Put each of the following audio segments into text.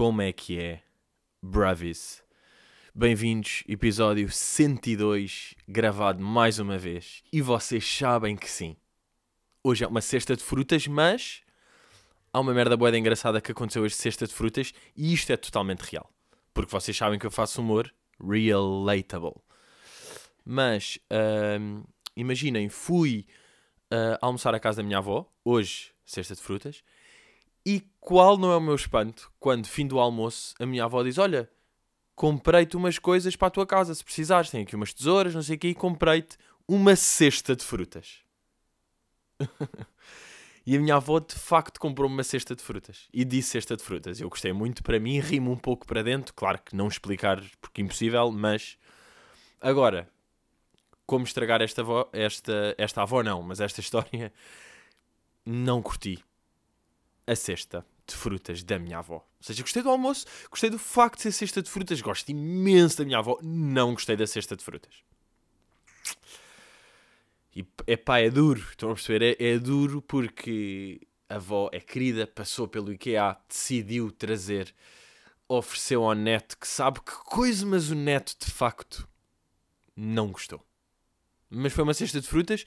Como é que é? Bravis. Bem-vindos, episódio 102, gravado mais uma vez. E vocês sabem que sim. Hoje é uma cesta de frutas, mas há uma merda boa engraçada que aconteceu hoje, cesta de frutas, e isto é totalmente real. Porque vocês sabem que eu faço humor relatable. Mas, hum, imaginem, fui uh, almoçar à casa da minha avó, hoje, cesta de frutas, e qual não é o meu espanto quando, fim do almoço, a minha avó diz: Olha, comprei-te umas coisas para a tua casa, se precisares. Tenho aqui umas tesouras, não sei o quê, e comprei-te uma cesta de frutas. e a minha avó, de facto, comprou-me uma cesta de frutas. E disse cesta de frutas. Eu gostei muito para mim, rimo um pouco para dentro. Claro que não explicar porque impossível, mas. Agora, como estragar esta avó, esta, esta avó não, mas esta história, não curti a cesta de frutas da minha avó. Ou seja, gostei do almoço, gostei do facto de ser cesta de frutas, gosto imenso da minha avó, não gostei da cesta de frutas. E é pá, é duro, estão a perceber? É, é duro porque a avó é querida, passou pelo IKEA, decidiu trazer, ofereceu ao neto, que sabe que coisa, mas o neto de facto não gostou. Mas foi uma cesta de frutas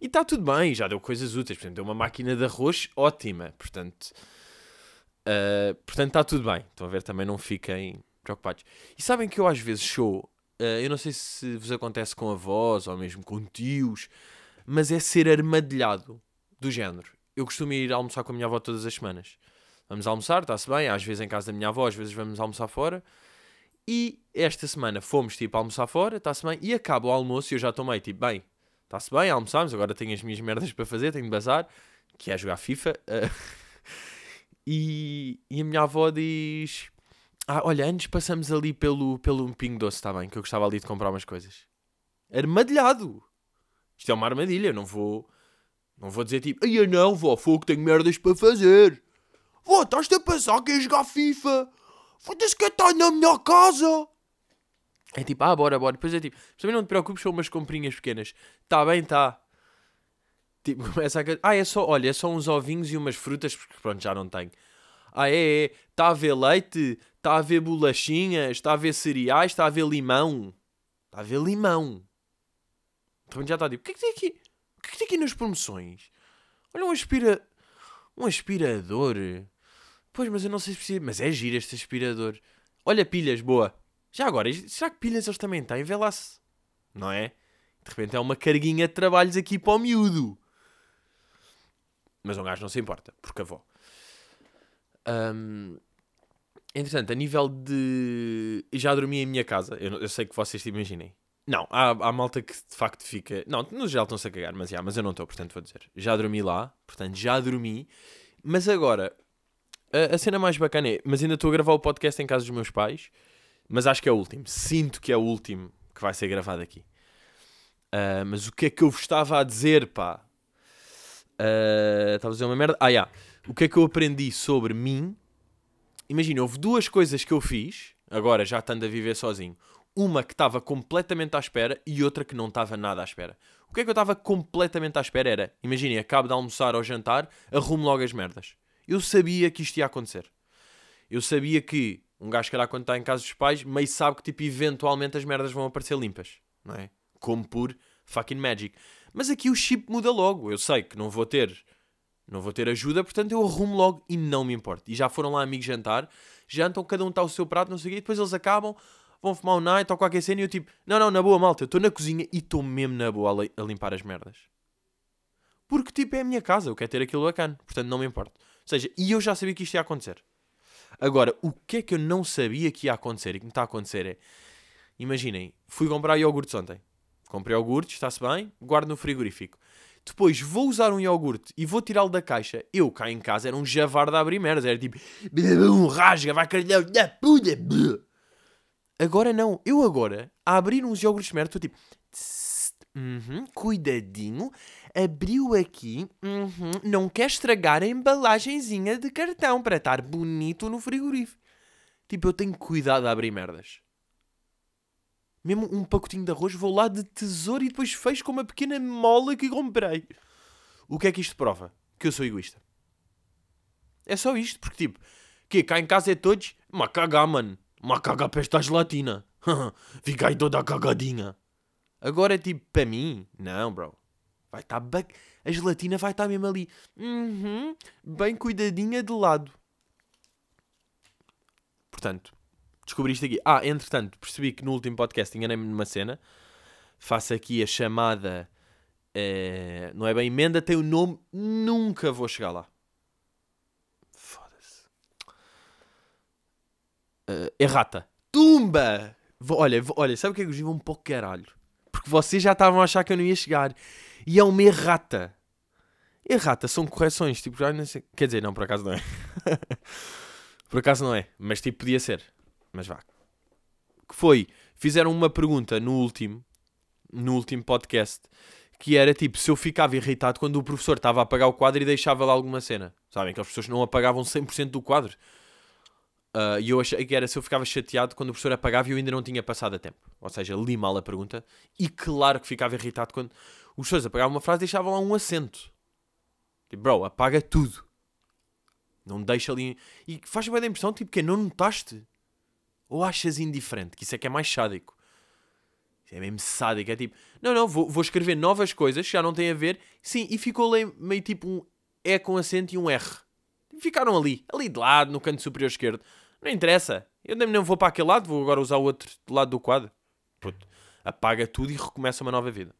e está tudo bem, já deu coisas úteis. Portanto, deu uma máquina de arroz ótima. Portanto, uh, portanto está tudo bem. Estão a ver, também não fiquem preocupados. E sabem que eu às vezes sou, uh, eu não sei se vos acontece com avós ou mesmo com tios, mas é ser armadilhado do género. Eu costumo ir almoçar com a minha avó todas as semanas. Vamos almoçar, está-se bem, às vezes em casa da minha avó, às vezes vamos almoçar fora. E esta semana fomos tipo almoçar fora, está-se bem, e acaba o almoço e eu já estou meio tipo, bem, Está-se bem, almoçámos, agora tenho as minhas merdas para fazer, tenho de bazar, que é jogar FIFA. E, e a minha avó diz: Ah, olha, antes passamos ali pelo, pelo Pingo Doce, está bem, que eu gostava ali de comprar umas coisas. Armadilhado! Isto é uma armadilha, não vou. Não vou dizer tipo, ai não, vó, fogo, tenho merdas para fazer. Vó, estás-te a passar que é jogar FIFA? Foda-se que está na minha casa. É tipo, ah, bora, bora. Depois é tipo, também não te preocupes, são umas comprinhas pequenas. Tá bem, tá. Tipo, começa a. Ah, é só, olha, é só uns ovinhos e umas frutas, porque pronto, já não tenho. Ah, é, é. Está a ver leite, está a ver bolachinhas, está a ver cereais, está a ver limão. Está a ver limão. Então já está tipo, o que é que tem aqui? O que é que tem aqui nas promoções? Olha um aspira... Um aspirador. Pois, mas eu não sei se precisa... Mas é giro este aspirador. Olha pilhas, boa. Já agora, será que pilhas eles também têm? Vê lá se. Não é? De repente é uma carguinha de trabalhos aqui para o miúdo. Mas um gajo não se importa, porque avó. Um, entretanto, a nível de. Já dormi em minha casa. Eu, eu sei que vocês te imaginem. Não, há, há malta que de facto fica. Não, no geral estão-se a cagar, mas, já, mas eu não estou, portanto vou dizer. Já dormi lá, portanto já dormi. Mas agora, a, a cena mais bacana é. Mas ainda estou a gravar o podcast em casa dos meus pais. Mas acho que é o último. Sinto que é o último que vai ser gravado aqui. Uh, mas o que é que eu vos estava a dizer, pá? Uh, estava a dizer uma merda. Ah, yeah. O que é que eu aprendi sobre mim? Imagina, houve duas coisas que eu fiz, agora já estando a viver sozinho. Uma que estava completamente à espera e outra que não estava nada à espera. O que é que eu estava completamente à espera era, imaginem, acabo de almoçar ou jantar, arrumo logo as merdas. Eu sabia que isto ia acontecer. Eu sabia que um gajo, que calhar, quando está em casa dos pais, meio sabe que, tipo, eventualmente as merdas vão aparecer limpas, não é? Como por fucking magic. Mas aqui o chip muda logo. Eu sei que não vou ter, não vou ter ajuda, portanto eu arrumo logo e não me importa. E já foram lá amigos jantar, jantam, cada um está ao seu prato, não sei o quê, depois eles acabam, vão fumar um night ou qualquer cena e eu tipo, não, não, na boa, malta, eu estou na cozinha e estou mesmo na boa a, a limpar as merdas. Porque, tipo, é a minha casa, eu quero ter aquilo bacana, portanto não me importa. Ou seja, e eu já sabia que isto ia acontecer. Agora, o que é que eu não sabia que ia acontecer e que me está a acontecer é. Imaginem, fui comprar iogurtes ontem. Comprei iogurte, está-se bem, guardo no frigorífico. Depois vou usar um iogurte e vou tirá-lo da caixa. Eu cá em casa era um javar de abrir merdas. Era tipo, um rasga, vai caralhar, da puta. Agora não. Eu agora, a abrir uns iogurtes de merda, estou tipo, uhum, cuidadinho, abriu aqui, uhum, não quer estragar a embalagenzinha de cartão para estar bonito no frigorífico. Tipo, eu tenho cuidado a abrir merdas. Mesmo um pacotinho de arroz, vou lá de tesouro e depois fecho com uma pequena mola que comprei. O que é que isto prova? Que eu sou egoísta. É só isto, porque tipo, Que cá em casa é todos, uma cagar, mano. Uma cagar para esta gelatina. Fica aí toda cagadinha. Agora, tipo, para mim, não, bro. Vai estar tá A gelatina vai estar tá mesmo ali. Uhum, bem cuidadinha de lado. Portanto, descobri isto aqui. Ah, entretanto, percebi que no último podcast enganei-me numa cena. Faço aqui a chamada. É, não é bem emenda, tem o nome. Nunca vou chegar lá. Foda-se. Uh, errata. Tumba! Olha, olha, sabe o que é que eu digo? Um pouco caralho. Vocês já estavam a achar que eu não ia chegar. E é uma errata. Errata são correções. Tipo, já não sei. Quer dizer, não, por acaso não é. por acaso não é. Mas tipo, podia ser. Mas vá. Que foi? Fizeram uma pergunta no último. No último podcast. Que era tipo, se eu ficava irritado quando o professor estava a apagar o quadro e deixava lá alguma cena. Sabem que as pessoas não apagavam 100% do quadro. Uh, e eu achei que era se eu ficava chateado quando o professor apagava e eu ainda não tinha passado a tempo. Ou seja, li mal a pergunta. E claro que ficava irritado quando os professores apagavam uma frase e deixavam lá um acento. Tipo, bro, apaga tudo. Não deixa ali. E faz bem a impressão, tipo, que não notaste? Ou achas indiferente? Que isso é que é mais sádico. Isso é mesmo sádico. É tipo, não, não, vou, vou escrever novas coisas que já não têm a ver. Sim, e ficou ali meio tipo um E com acento e um R. Ficaram ali, ali de lado, no canto superior esquerdo. Não interessa. Eu nem vou para aquele lado, vou agora usar o outro lado do quadro. Puto, apaga tudo e recomeça uma nova vida.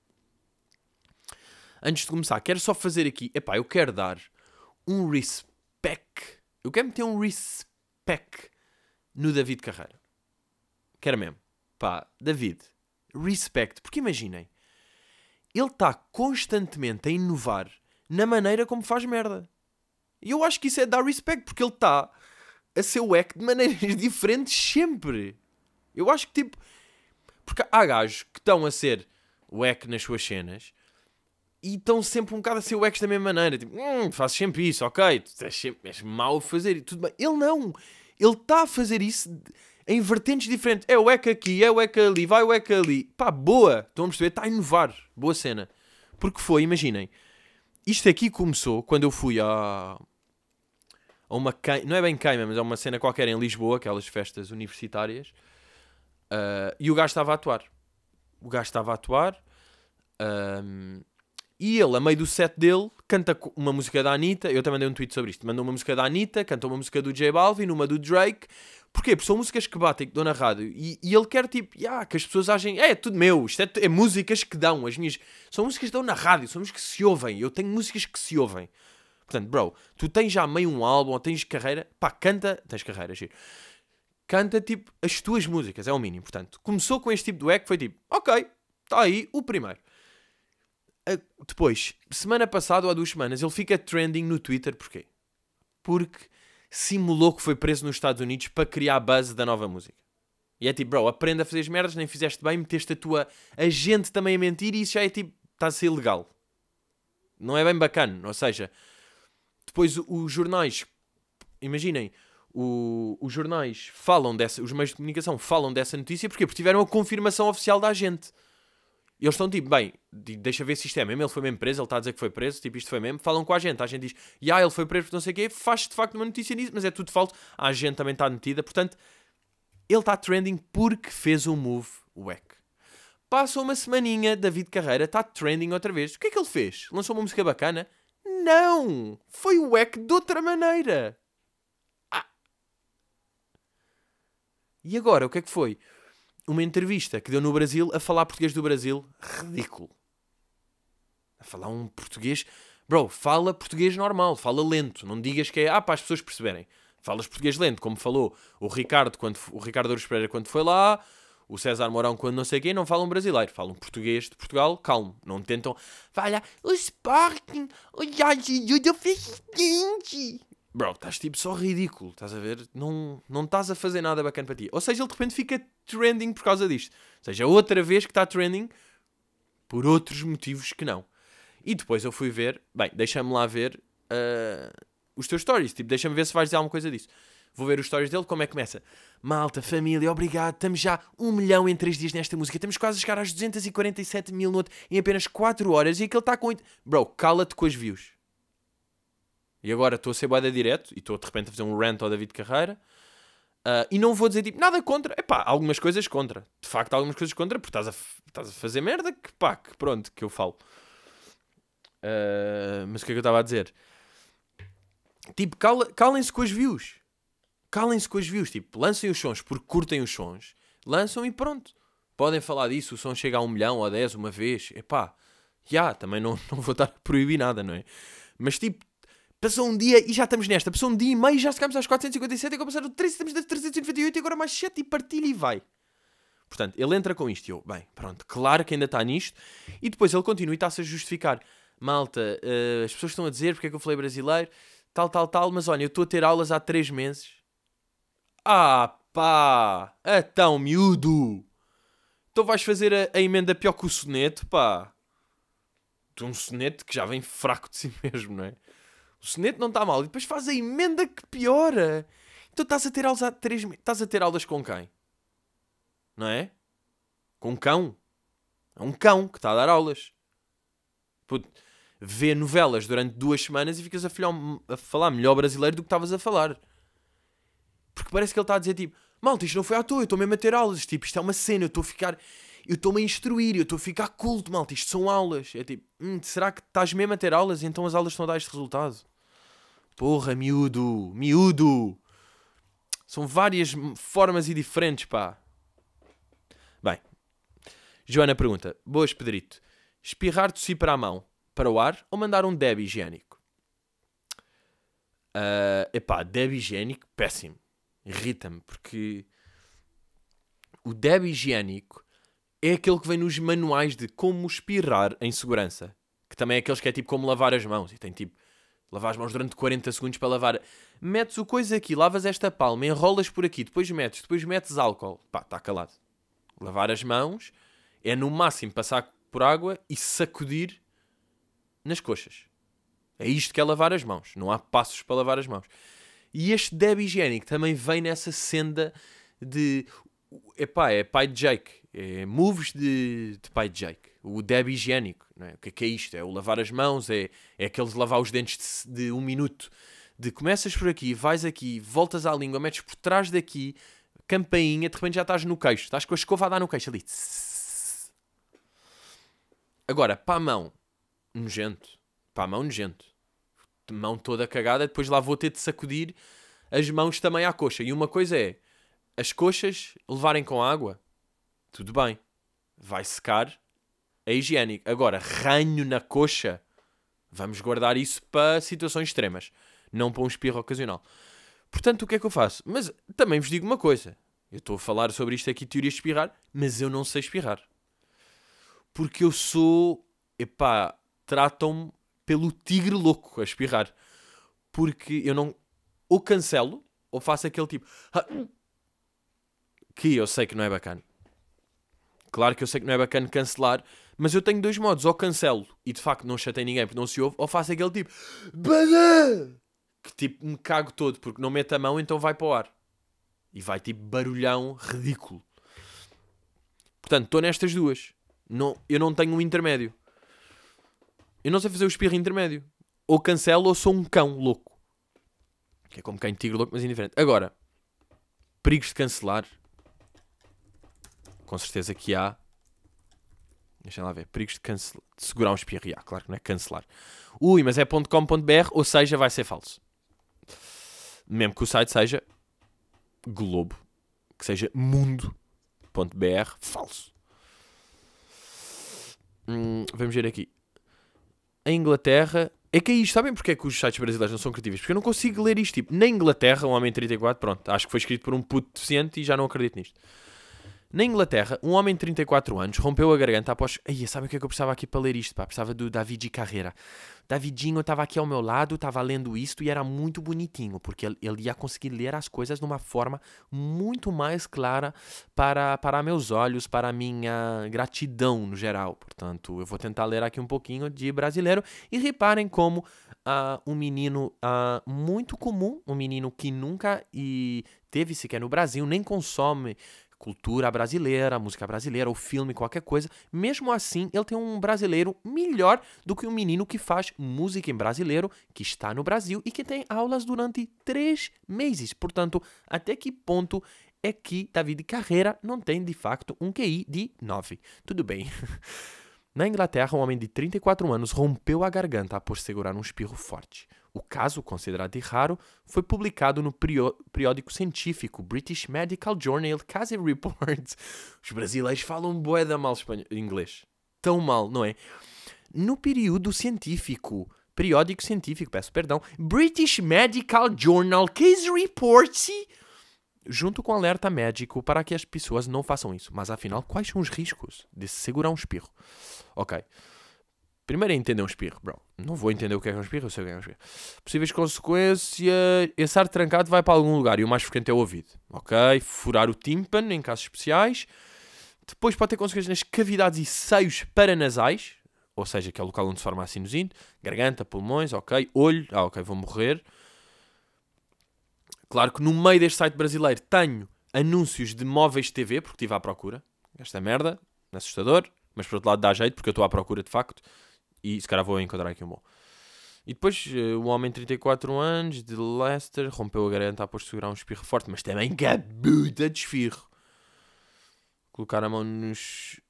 Antes de começar, quero só fazer aqui. Epá, eu quero dar um respect. Eu quero meter um respect no David Carreira. Quero mesmo. Pá, David, respect. Porque imaginem, ele está constantemente a inovar na maneira como faz merda. E eu acho que isso é dar respect, porque ele está a ser wack de maneiras diferentes sempre. Eu acho que tipo. Porque há gajos que estão a ser wack nas suas cenas e estão sempre um bocado a ser wack da mesma maneira. Tipo, hum, fazes sempre isso, ok, tu és, sempre, és mau a fazer e tudo bem. Ele não. Ele está a fazer isso em vertentes diferentes. É o wack aqui, é o wack ali, vai o wack ali. Pá, boa. Estão a perceber? Está a inovar. Boa cena. Porque foi, imaginem. Isto aqui começou quando eu fui a, a uma queima, não é bem queima, mas é uma cena qualquer em Lisboa, aquelas festas universitárias, uh, e o gajo estava a atuar. O gajo estava a atuar, um, e ele, a meio do set dele, canta uma música da Anitta, eu também dei um tweet sobre isto, mandou uma música da Anitta, cantou uma música do J Balvin, uma do Drake, Porquê? Porque são músicas que batem, que dão na rádio. E, e ele quer tipo, yeah, que as pessoas agem, é, é tudo meu, isto é, é, músicas que dão, as minhas. São músicas que dão na rádio, são músicas que se ouvem. Eu tenho músicas que se ouvem. Portanto, bro, tu tens já meio um álbum ou tens carreira, pá, canta, tens carreira, giro. Canta tipo as tuas músicas, é o mínimo. Portanto, começou com este tipo de eco, foi tipo, ok, está aí o primeiro. depois, semana passada ou há duas semanas, ele fica trending no Twitter, porquê? Porque simulou que foi preso nos Estados Unidos para criar a base da nova música. E é tipo, bro, aprenda a fazer as merdas, nem fizeste bem, meteste a tua agente também a mentir e isso já é tipo, está a ser ilegal. Não é bem bacana, ou seja, depois os jornais, imaginem, o, os jornais falam dessa, os meios de comunicação falam dessa notícia porque, porque tiveram a confirmação oficial da agente. E eles estão tipo, bem, deixa ver se isto é mesmo, ele foi mesmo preso, ele está a dizer que foi preso, tipo, isto foi mesmo. Falam com a gente, a gente diz, e ah, ele foi preso por não sei o quê, faz de facto uma notícia nisso, mas é tudo falso. A gente também está metida, portanto, ele está trending porque fez um move wack. Passa uma semaninha, David Carreira está trending outra vez. O que é que ele fez? Lançou uma música bacana? Não! Foi o wack de outra maneira. Ah. E agora, o que é que foi? Uma entrevista que deu no Brasil a falar português do Brasil. Ridículo. A falar um português. Bro, fala português normal, fala lento. Não digas que é ah, para as pessoas perceberem. Falas português lento, como falou o Ricardo, quando, o Ricardo Pereira quando foi lá, o César Mourão, quando não sei quem, não falam brasileiro, falam português de Portugal, calmo. Não tentam, fala o Sporting, o ajuda presidente. Bro, estás tipo só ridículo, estás a ver? Não, não estás a fazer nada bacana para ti. Ou seja, ele de repente fica trending por causa disto. Ou seja, outra vez que está trending por outros motivos que não. E depois eu fui ver, bem, deixa-me lá ver uh, os teus stories, tipo, deixa-me ver se vais dizer alguma coisa disso. Vou ver os stories dele, como é que começa? Malta, família, obrigado. Estamos já um milhão em 3 dias nesta música. Estamos quase a chegar às 247 mil no em apenas 4 horas. E aquele está com. Bro, cala-te com as views. E agora estou a ser boeda direto e estou de repente a fazer um rant ao David Carreira. Uh, e não vou dizer tipo nada contra. Epá, algumas coisas contra. De facto, algumas coisas contra, porque estás a, estás a fazer merda que pá, que pronto, que eu falo. Uh, mas o que é que eu estava a dizer? Tipo, cala, calem-se com as views. Calem-se com as views. Tipo, lancem os sons porque curtem os sons. Lançam e pronto. Podem falar disso. O som chega a um milhão ou a dez uma vez. Epá, já, yeah, também não, não vou estar a proibir nada, não é? Mas tipo, passou um dia e já estamos nesta. Passou um dia e meio já chegamos às 457 e agora passaram 3 estamos das 398 e agora mais 7 e partilha e vai. Portanto, ele entra com isto e eu, bem, pronto, claro que ainda está nisto. E depois ele continua e está-se a justificar. Malta, uh, as pessoas estão a dizer porque é que eu falei brasileiro, tal, tal, tal, mas olha, eu estou a ter aulas há 3 meses. Ah, pá, é tão miúdo. Então vais fazer a, a emenda pior que o soneto, pá de um soneto que já vem fraco de si mesmo, não é? O soneto não está mal. E depois faz a emenda que piora. Então estás a ter aulas há três Estás a ter aulas com quem? Não é? Com um cão. É um cão que está a dar aulas. Puto, vê novelas durante duas semanas e ficas a, a falar melhor brasileiro do que estavas a falar. Porque parece que ele está a dizer tipo: Malta, isto não foi à toa, eu estou mesmo a ter aulas. Tipo, isto é uma cena, eu estou a ficar eu estou-me a instruir, eu estou a ficar culto, malta. Isto são aulas. É tipo, hum, será que estás mesmo a ter aulas e então as aulas estão a dar este resultado? Porra, miúdo, miúdo. São várias formas e diferentes, pá. Bem, Joana pergunta: Boas, Pedrito. Espirrar tossir para a mão, para o ar ou mandar um deb higiênico? Uh, epá, deb higiênico, péssimo. Irrita-me, porque o deb higiênico é aquele que vem nos manuais de como espirrar em segurança. Que também é aqueles que é tipo como lavar as mãos. E tem tipo, lavar as mãos durante 40 segundos para lavar. Metes o coisa aqui, lavas esta palma, enrolas por aqui, depois metes, depois metes álcool. Pá, está calado. Lavar as mãos é no máximo passar por água e sacudir nas coxas. É isto que é lavar as mãos. Não há passos para lavar as mãos. E este deb higiênico também vem nessa senda de. Epá, é pai de Jake é moves de, de pai de Jake. O deb higiênico. Não é? O que é, que é isto? É o lavar as mãos, é, é aqueles lavar os dentes de, de um minuto. De começas por aqui, vais aqui, voltas à língua, metes por trás daqui, campainha, de repente já estás no queixo. Estás com a escova a dar no queixo ali. Agora, para a mão, nojento. Para a mão, nojento. Mão toda cagada, depois lá vou ter de sacudir as mãos também à coxa. E uma coisa é, as coxas levarem com água, tudo bem, vai secar, é higiênico. Agora, ranho na coxa, vamos guardar isso para situações extremas, não para um espirro ocasional. Portanto, o que é que eu faço? Mas também vos digo uma coisa: eu estou a falar sobre isto aqui, teorias de espirrar, mas eu não sei espirrar. Porque eu sou. Epá, tratam-me pelo tigre louco a espirrar. Porque eu não. Ou cancelo, ou faço aquele tipo. Que eu sei que não é bacana. Claro que eu sei que não é bacana cancelar, mas eu tenho dois modos. Ou cancelo e de facto não chatei ninguém porque não se ouve, ou faço aquele tipo que tipo me cago todo porque não mete a mão, então vai para o ar. E vai tipo barulhão ridículo. Portanto, estou nestas duas. Não, eu não tenho um intermédio. Eu não sei fazer o espirro intermédio. Ou cancelo ou sou um cão louco. Que é como quem tigre louco, mas indiferente. Agora, perigos de cancelar com certeza que há. Deixem lá ver. Perigos de, cancel... de segurar um espirro. Ah, claro que não é cancelar. Ui, mas é .com.br, ou seja, vai ser falso. Mesmo que o site seja Globo, que seja mundo.br, falso. Hum, vamos ver aqui. A Inglaterra. É que isto, sabem porque é que os sites brasileiros não são criativos? Porque eu não consigo ler isto. Tipo, na Inglaterra, um homem 34, pronto, acho que foi escrito por um puto deficiente e já não acredito nisto. Na Inglaterra, um homem de 34 anos rompeu a garganta após. Ai, sabe o que é que eu precisava aqui para ler isto? Pá? Precisava do David Carreira. Davidinho estava aqui ao meu lado, estava lendo isto e era muito bonitinho, porque ele, ele, ia conseguir ler as coisas de uma forma muito mais clara para, para meus olhos, para a minha gratidão no geral. Portanto, eu vou tentar ler aqui um pouquinho de brasileiro e reparem como uh, um menino uh, muito comum, um menino que nunca e teve sequer no Brasil, nem consome cultura brasileira, música brasileira, o filme, qualquer coisa. Mesmo assim, ele tem um brasileiro melhor do que um menino que faz música em brasileiro, que está no Brasil e que tem aulas durante três meses. Portanto, até que ponto é que David Carreira não tem de facto um QI de 9? Tudo bem. Na Inglaterra, um homem de 34 anos rompeu a garganta após segurar um espirro forte. O caso, considerado raro, foi publicado no periódico científico British Medical Journal Case Reports. Os brasileiros falam bué da mal inglês. Tão mal, não é? No período científico, periódico científico, peço perdão, British Medical Journal Case Reports, junto com alerta médico para que as pessoas não façam isso. Mas afinal, quais são os riscos de segurar um espirro? Ok. Primeiro é entender um espirro, bro. Não vou entender o que é, um espirro, eu sei o que é um espirro. Possíveis consequências: esse ar trancado vai para algum lugar e o mais frequente é o ouvido. Ok? Furar o tímpano em casos especiais. Depois pode ter consequências nas cavidades e seios paranasais, ou seja, que é o local onde se forma a sinusite. Garganta, pulmões, ok. Olho, ah, ok, vou morrer. Claro que no meio deste site brasileiro tenho anúncios de móveis TV, porque estive à procura. Esta merda, assustador, mas por outro lado dá jeito, porque eu estou à procura de facto. E se calhar vou encontrar aqui um bom. E depois, uh, um homem de 34 anos, de Leicester, rompeu a garganta após segurar um espirro forte, mas também gabuda de espirro. Colocar a mão nos.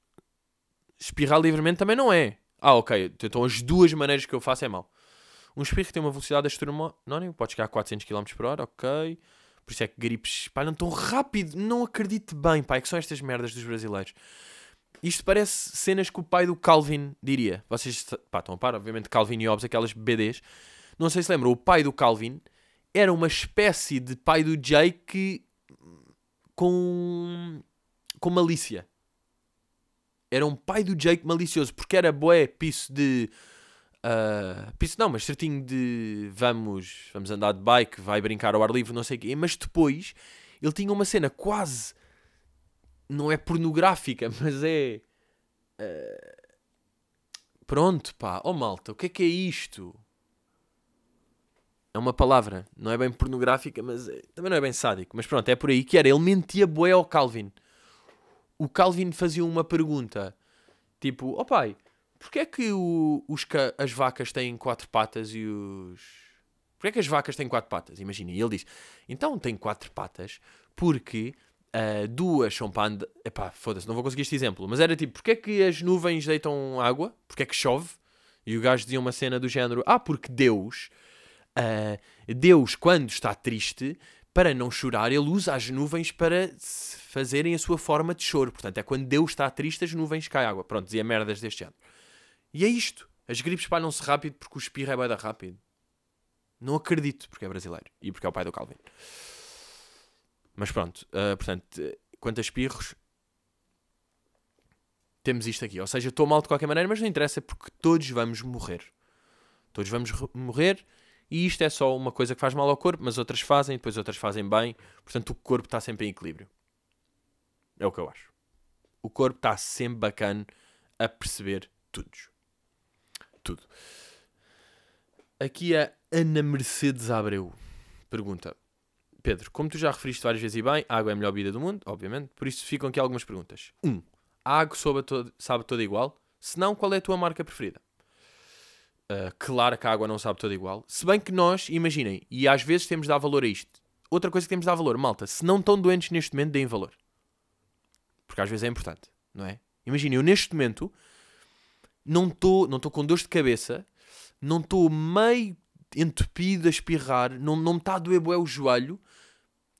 Espirrar livremente também não é. Ah, ok. Então as duas maneiras que eu faço é mal. Um espirro tem uma velocidade astronómica, pode chegar a 400 km por hora, ok. Por isso é que gripes espalham tão rápido. Não acredito bem, pá, é que são estas merdas dos brasileiros. Isto parece cenas que o pai do Calvin diria. Vocês pá, estão a par, obviamente, Calvin e Hobbes, aquelas BDs. Não sei se lembram, o pai do Calvin era uma espécie de pai do Jake com, com malícia. Era um pai do Jake malicioso, porque era boé, piso de. Uh, piso não, mas certinho de vamos, vamos andar de bike, vai brincar ao ar livre, não sei o quê. Mas depois ele tinha uma cena quase não é pornográfica, mas é. Uh... Pronto, pá. Oh malta, o que é que é isto? É uma palavra. Não é bem pornográfica, mas é... também não é bem sádico. Mas pronto, é por aí que era. Ele mentia boé ao Calvin. O Calvin fazia uma pergunta. Tipo, ó oh pai, porquê é que o, os, as vacas têm quatro patas e os... Porquê é que as vacas têm quatro patas? Imagina. E ele diz, então tem quatro patas porque Uh, duas são para andar. Epá, foda-se, não vou conseguir este exemplo. Mas era tipo, porque é que as nuvens deitam água? Porque é que chove? E o gajo dizia uma cena do género: Ah, porque Deus, uh, Deus, quando está triste, para não chorar, ele usa as nuvens para fazerem a sua forma de choro. Portanto, é quando Deus está triste, as nuvens caem água. Pronto, dizia merdas deste género. E é isto. As gripes espalham-se rápido porque o espirro é bem rápido. Não acredito porque é brasileiro e porque é o pai do Calvin. Mas pronto, uh, portanto, quanto a espirros, temos isto aqui. Ou seja, estou mal de qualquer maneira, mas não interessa porque todos vamos morrer. Todos vamos morrer e isto é só uma coisa que faz mal ao corpo, mas outras fazem, depois outras fazem bem. Portanto, o corpo está sempre em equilíbrio. É o que eu acho. O corpo está sempre bacana a perceber tudo. Tudo. Aqui a Ana Mercedes Abreu pergunta: Pedro, como tu já referiste várias vezes e bem, a água é a melhor bebida do mundo, obviamente, por isso ficam aqui algumas perguntas. 1. Um, a água soube todo, sabe toda igual? Se não, qual é a tua marca preferida? Uh, claro que a água não sabe toda igual. Se bem que nós, imaginem, e às vezes temos de dar valor a isto. Outra coisa que temos de dar valor, malta, se não estão doentes neste momento, deem valor. Porque às vezes é importante, não é? Imaginem, eu neste momento não estou não com dor de cabeça, não estou meio entupido a espirrar, não, não me está a doer bué o joelho,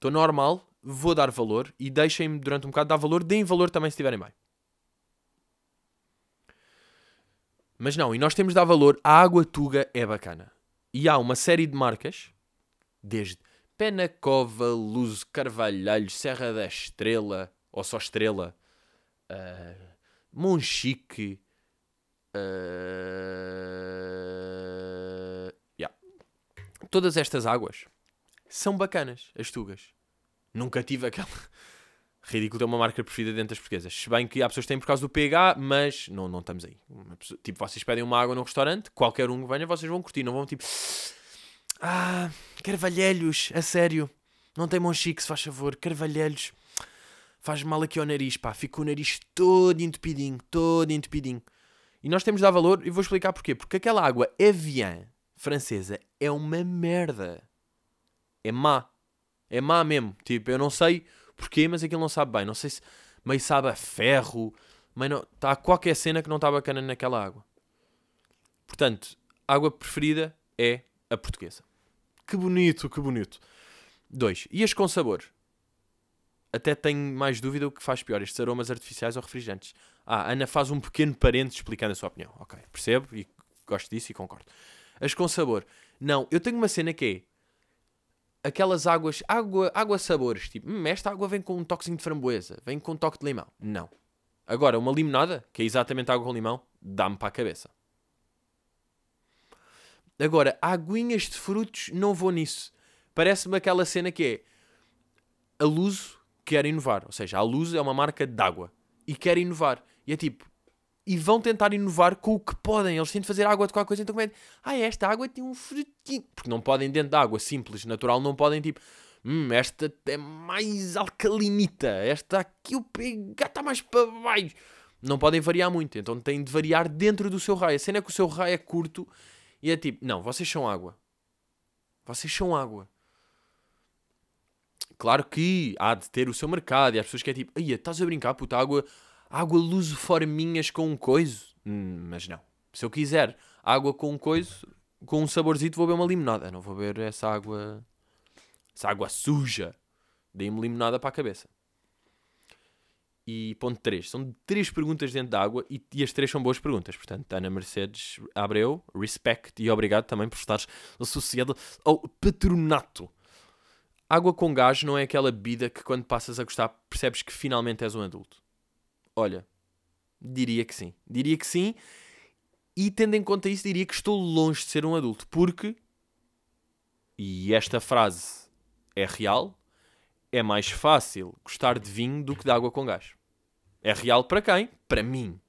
estou normal, vou dar valor e deixem-me durante um bocado dar valor, deem valor também se estiverem bem. Mas não, e nós temos de dar valor, a água Tuga é bacana. E há uma série de marcas, desde Penacova, Luz Carvalhais, Serra da Estrela, ou só Estrela, uh, Monchique, uh, yeah. todas estas águas são bacanas, as tugas. Nunca tive aquela. Ridículo ter uma marca preferida dentro das portuguesas. Se bem que há pessoas que têm por causa do pH, mas não, não estamos aí. Tipo, vocês pedem uma água num restaurante, qualquer um que venha, vocês vão curtir, não vão tipo. Ah, carvalhelhos, a sério. Não tem Monchique, se faz favor. Carvalhelhos. faz mal aqui ao nariz, pá, fica o nariz todo entupidinho, todo entupidinho. E nós temos de dar valor e vou explicar porquê. Porque aquela água Evian francesa é uma merda. É má. É má mesmo. Tipo, eu não sei porquê, mas aquilo não sabe bem. Não sei se meio sabe a ferro. Não, está qualquer cena que não está bacana naquela água. Portanto, água preferida é a portuguesa. Que bonito, que bonito. Dois. E as com sabor? Até tenho mais dúvida o que faz pior, estes aromas artificiais ou refrigerantes. Ah, Ana faz um pequeno parente explicando a sua opinião. Ok, percebo e gosto disso e concordo. As com sabor. Não, eu tenho uma cena que é aquelas águas, água, água sabores, tipo, hum, esta água vem com um toquezinho de framboesa, vem com um toque de limão. Não. Agora, uma limonada, que é exatamente água com limão, dá-me para a cabeça. Agora, aguinhas de frutos, não vou nisso. Parece-me aquela cena que é a Luso quer inovar. Ou seja, a Luso é uma marca de água e quer inovar. E é tipo, e vão tentar inovar com o que podem. Eles têm de fazer água de qualquer coisa, então como é? Ah, esta água tem um frutinho. Porque não podem, dentro da água simples, natural, não podem tipo, hum, esta é mais alcalinita, esta aqui o pH está mais para baixo. Não podem variar muito, então têm de variar dentro do seu raio. A cena é que o seu raio é curto e é tipo, não, vocês são água. Vocês são água. Claro que há de ter o seu mercado e as pessoas que é tipo, ai, estás a brincar, puta, água, água lusoforminhas com um coiso. Hum, mas não. Se eu quiser água com um coiso, com um saborzito, vou beber uma limonada. Não vou beber essa água, essa água suja. Dei-me limonada para a cabeça. E ponto 3. São três perguntas dentro da água e, e, as três são boas perguntas. Portanto, Ana Mercedes Abreu, respect e obrigado também por estares associado ao patronato. Água com gás não é aquela bebida que quando passas a gostar percebes que finalmente és um adulto. Olha, diria que sim. Diria que sim. E tendo em conta isso, diria que estou longe de ser um adulto. Porque, e esta frase é real, é mais fácil gostar de vinho do que de água com gás. É real para quem? Para mim.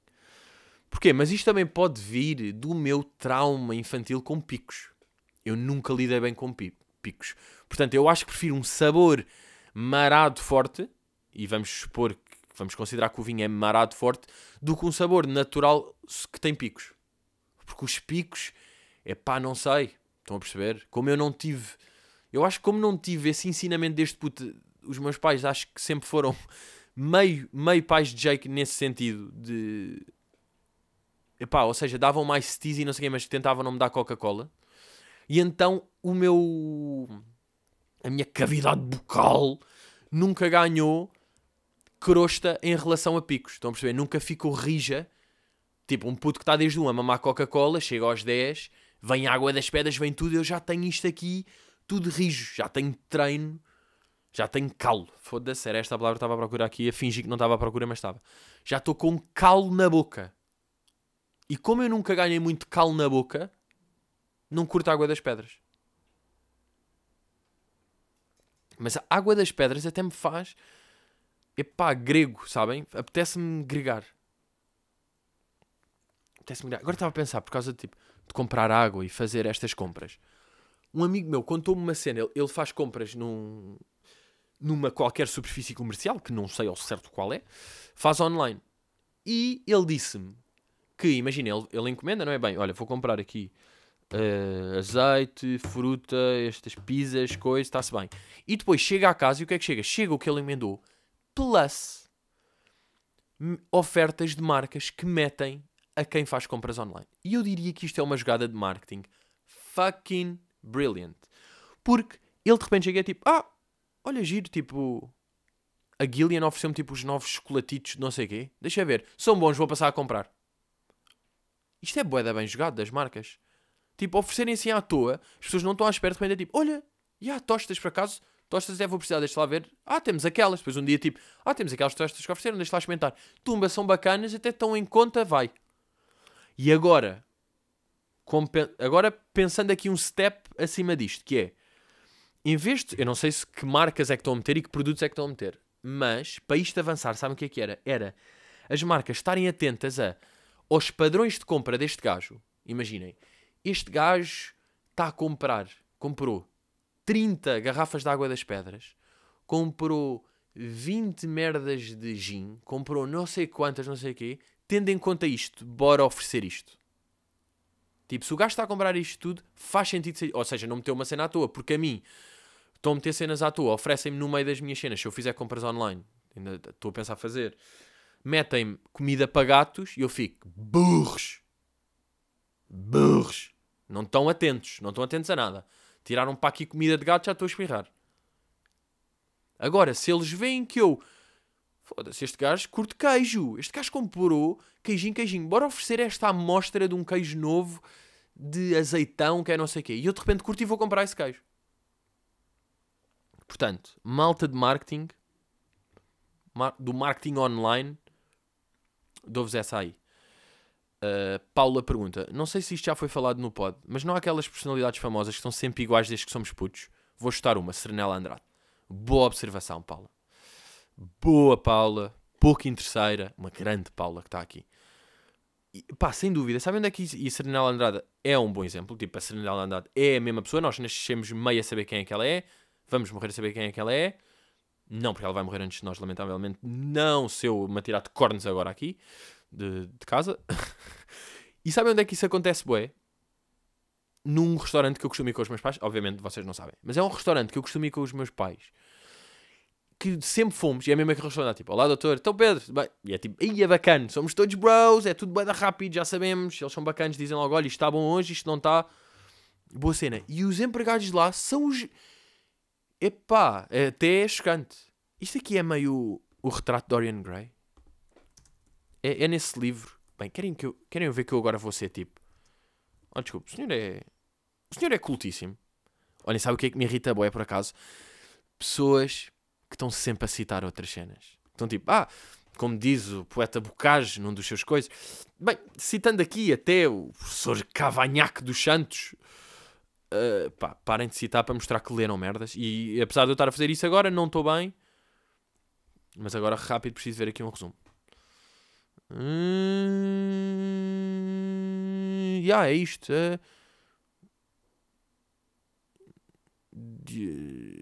Porquê? Mas isto também pode vir do meu trauma infantil com picos. Eu nunca lidei bem com picos. Portanto, eu acho que prefiro um sabor marado forte, e vamos supor que vamos considerar que o vinho é marado forte, do que um sabor natural que tem picos. Porque os picos, é pá, não sei. Estão a perceber? Como eu não tive. Eu acho que como não tive esse ensinamento deste puto, os meus pais acho que sempre foram meio, meio pais de Jake nesse sentido de. Epá, ou seja, davam mais stis e não sei o quê, mas tentavam não me dar Coca-Cola. E então o meu. A minha cavidade bucal nunca ganhou crosta em relação a picos. Estão a perceber? Nunca ficou rija. Tipo, um puto que está desde 1 a mamar Coca-Cola, chega aos 10, vem água das pedras, vem tudo, eu já tenho isto aqui, tudo rijo. Já tenho treino já tenho calo. Foda-se, era esta a palavra que estava a procurar aqui. A fingir que não estava à procura, mas estava. Já estou com calo na boca. E como eu nunca ganhei muito calo na boca, não curto a água das pedras. Mas a água das pedras até me faz. Epá, grego, sabem? Apetece-me gregar. Apetece-me gregar. Agora estava a pensar, por causa de, tipo, de comprar água e fazer estas compras. Um amigo meu contou-me uma cena. Ele, ele faz compras num, numa qualquer superfície comercial, que não sei ao certo qual é, faz online. E ele disse-me que, imagina, ele, ele encomenda, não é bem? Olha, vou comprar aqui uh, azeite, fruta, estas pizzas, coisas, está-se bem. E depois chega à casa e o que é que chega? Chega o que ele emendou, plus ofertas de marcas que metem a quem faz compras online. E eu diria que isto é uma jogada de marketing fucking brilliant. Porque ele de repente chega e é tipo, ah, olha, giro, tipo. A Gillian ofereceu-me tipo os novos chocolatitos de não sei quê. Deixa ver. São bons, vou passar a comprar. Isto é boeda bem jogado das marcas. Tipo, oferecerem assim à toa, as pessoas não estão à espera, de repente é tipo, olha, e há tostas por acaso? Tostas é, vou precisar, deixa lá ver. Ah, temos aquelas. Depois um dia tipo, ah, temos aquelas tostas que ofereceram, deixa lá experimentar. Tumba, são bacanas, até estão em conta, vai. E agora, agora pensando aqui um step acima disto, que é, em vez de. Eu não sei se que marcas é que estão a meter e que produtos é que estão a meter. Mas, para isto avançar, sabem o que é que era? Era as marcas estarem atentas a, aos padrões de compra deste gajo. Imaginem, este gajo está a comprar, comprou 30 garrafas de água das pedras, comprou 20 merdas de gin, comprou não sei quantas, não sei o quê, tendo em conta isto, bora oferecer isto. Tipo, se o gajo está a comprar isto tudo, faz sentido ser. Ou seja, não meteu uma cena à toa, porque a mim estão a meter cenas à toa, oferecem-me no meio das minhas cenas. Se eu fizer compras online, ainda estou a pensar fazer, metem-me comida para gatos e eu fico burros. Burros. Não estão atentos, não estão atentos a nada. Tiraram para aqui comida de gato, já estou a espirrar. Agora, se eles veem que eu. Foda-se, este gajo curte queijo. Este gajo comprou queijinho, queijinho. Bora oferecer esta amostra de um queijo novo de azeitão, que é não sei o quê. E eu de repente curto e vou comprar esse queijo. Portanto, malta de marketing, do marketing online, dou-vos essa aí. Uh, Paula pergunta: Não sei se isto já foi falado no pod, mas não há aquelas personalidades famosas que são sempre iguais desde que somos putos? Vou chutar uma, Serenela Andrade. Boa observação, Paula. Boa, Paula. Pouco interesseira. Uma grande Paula que está aqui. E, pá, sem dúvida. Sabem onde é que e Serenela Andrade é um bom exemplo? Tipo, a Serenela Andrade é a mesma pessoa. Nós nascemos meio a saber quem é que ela é. Vamos morrer a saber quem é que ela é. Não, porque ela vai morrer antes de nós, lamentavelmente. Não se eu me atirar de cornos agora aqui, de, de casa. e sabem onde é que isso acontece, boé? num restaurante que eu costumo ir com os meus pais. Obviamente vocês não sabem. Mas é um restaurante que eu costumo ir com os meus pais. Que sempre fomos. E é mesmo aquele restaurante. Tipo, olá doutor. Então Pedro. E é tipo, aí é bacana. Somos todos bros. É tudo bem da rápido. Já sabemos. Eles são bacanas. Dizem logo, olha, isto está bom hoje. Isto não está. Boa cena. E os empregados lá são os... Epá, até é chocante. Isto aqui é meio o retrato de Dorian Gray. É, é nesse livro. Bem, querem, que eu, querem ver que eu agora vou ser tipo... Oh, desculpe, o senhor é o senhor é cultíssimo. Olhem, sabe o que é que me irrita, boé, por acaso? Pessoas que estão sempre a citar outras cenas. Estão tipo, ah, como diz o poeta Bocage num dos seus coisas. Bem, citando aqui até o professor Cavanhaque dos Santos. Uh, pá, parem de citar para mostrar que leram merdas. E apesar de eu estar a fazer isso agora, não estou bem. Mas agora, rápido, preciso ver aqui um resumo. Hum, yeah, é isto. De.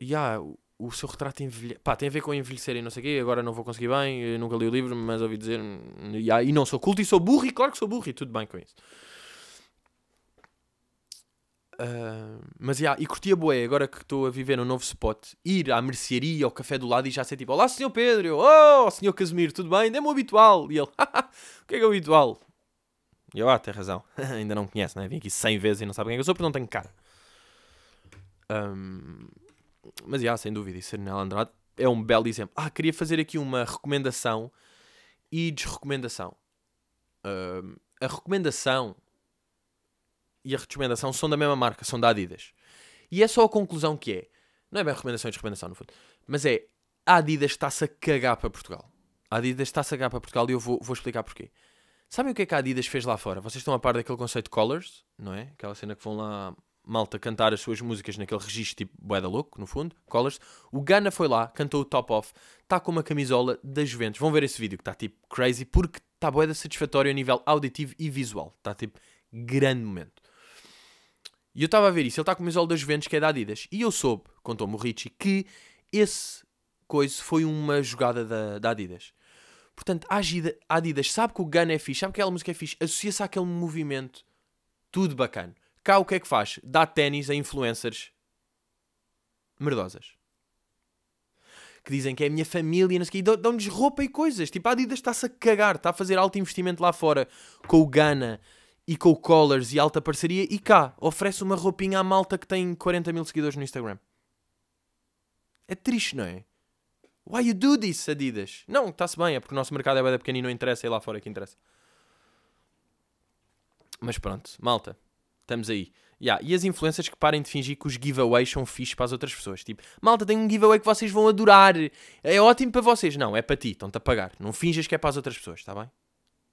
Yeah, o, o seu retrato envelhece. Pá, tem a ver com envelhecer e não sei o quê. Agora não vou conseguir bem. Nunca li o livro, mas ouvi dizer. Yeah, e não sou culto e sou burro, e claro que sou burro, e tudo bem com isso. Uh, mas yeah, e curtia boé, agora que estou a viver num novo spot, ir à mercearia, ao café do lado e já ser tipo: Olá, senhor Pedro, oh, senhor Casimiro, tudo bem? Dê-me o habitual. E ele: O que é que é o habitual? E eu, ah, tem razão, ainda não conhece, né? Vim aqui 100 vezes e não sabe quem é que eu sou porque não tenho cara. Um, mas, já, sem dúvida, isso Serenela Andrade é um belo exemplo. Ah, queria fazer aqui uma recomendação e desrecomendação. Um, a recomendação e a recomendação são da mesma marca, são da Adidas. E é só a conclusão que é. Não é bem recomendação e desrecomendação, no fundo. Mas é, a Adidas está-se a cagar para Portugal. A Adidas está-se a cagar para Portugal e eu vou, vou explicar porquê. Sabem o que é que a Adidas fez lá fora? Vocês estão a par daquele conceito Colors, não é? Aquela cena que vão lá malta cantar as suas músicas naquele registro tipo Boeda Louco, no fundo, Colors. O Gana foi lá, cantou o Top Off, está com uma camisola da Juventus. Vão ver esse vídeo que está tipo crazy, porque está Boeda satisfatório a nível auditivo e visual. Está tipo grande momento. E eu estava a ver isso, ele está com a camisola da Juventus que é da Adidas. E eu soube, contou-me o Richie, que esse coisa foi uma jogada da, da Adidas. Portanto, a Adidas sabe que o Gun é fixe, sabe que aquela música é fixe, associa-se àquele movimento, tudo bacana. Cá o que é que faz? Dá ténis a influencers merdosas. Que dizem que é a minha família, não sei o quê, dão-lhes roupa e coisas. Tipo, a Adidas está-se a cagar, está a fazer alto investimento lá fora com o Gana e com Collars e alta parceria. E cá, oferece uma roupinha à malta que tem 40 mil seguidores no Instagram. É triste, não é? Why you do this, Adidas? Não, está-se bem, é porque o nosso mercado é bem pequeno e não interessa, é lá fora que interessa. Mas pronto, malta, estamos aí. Yeah. E as influências que parem de fingir que os giveaways são fixos para as outras pessoas. Tipo, malta, tem um giveaway que vocês vão adorar. É ótimo para vocês. Não, é para ti, estão-te a pagar. Não finjas que é para as outras pessoas, está bem?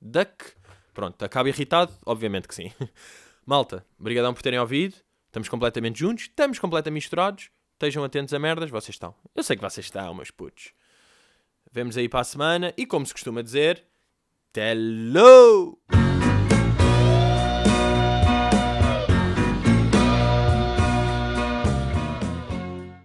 Duck. Pronto, acaba irritado? Obviamente que sim. malta, obrigadão por terem ouvido. Estamos completamente juntos, estamos completamente misturados. Estejam atentos a merdas, vocês estão. Eu sei que vocês estão, meus putos. Vemos aí para a semana e, como se costuma dizer, hello!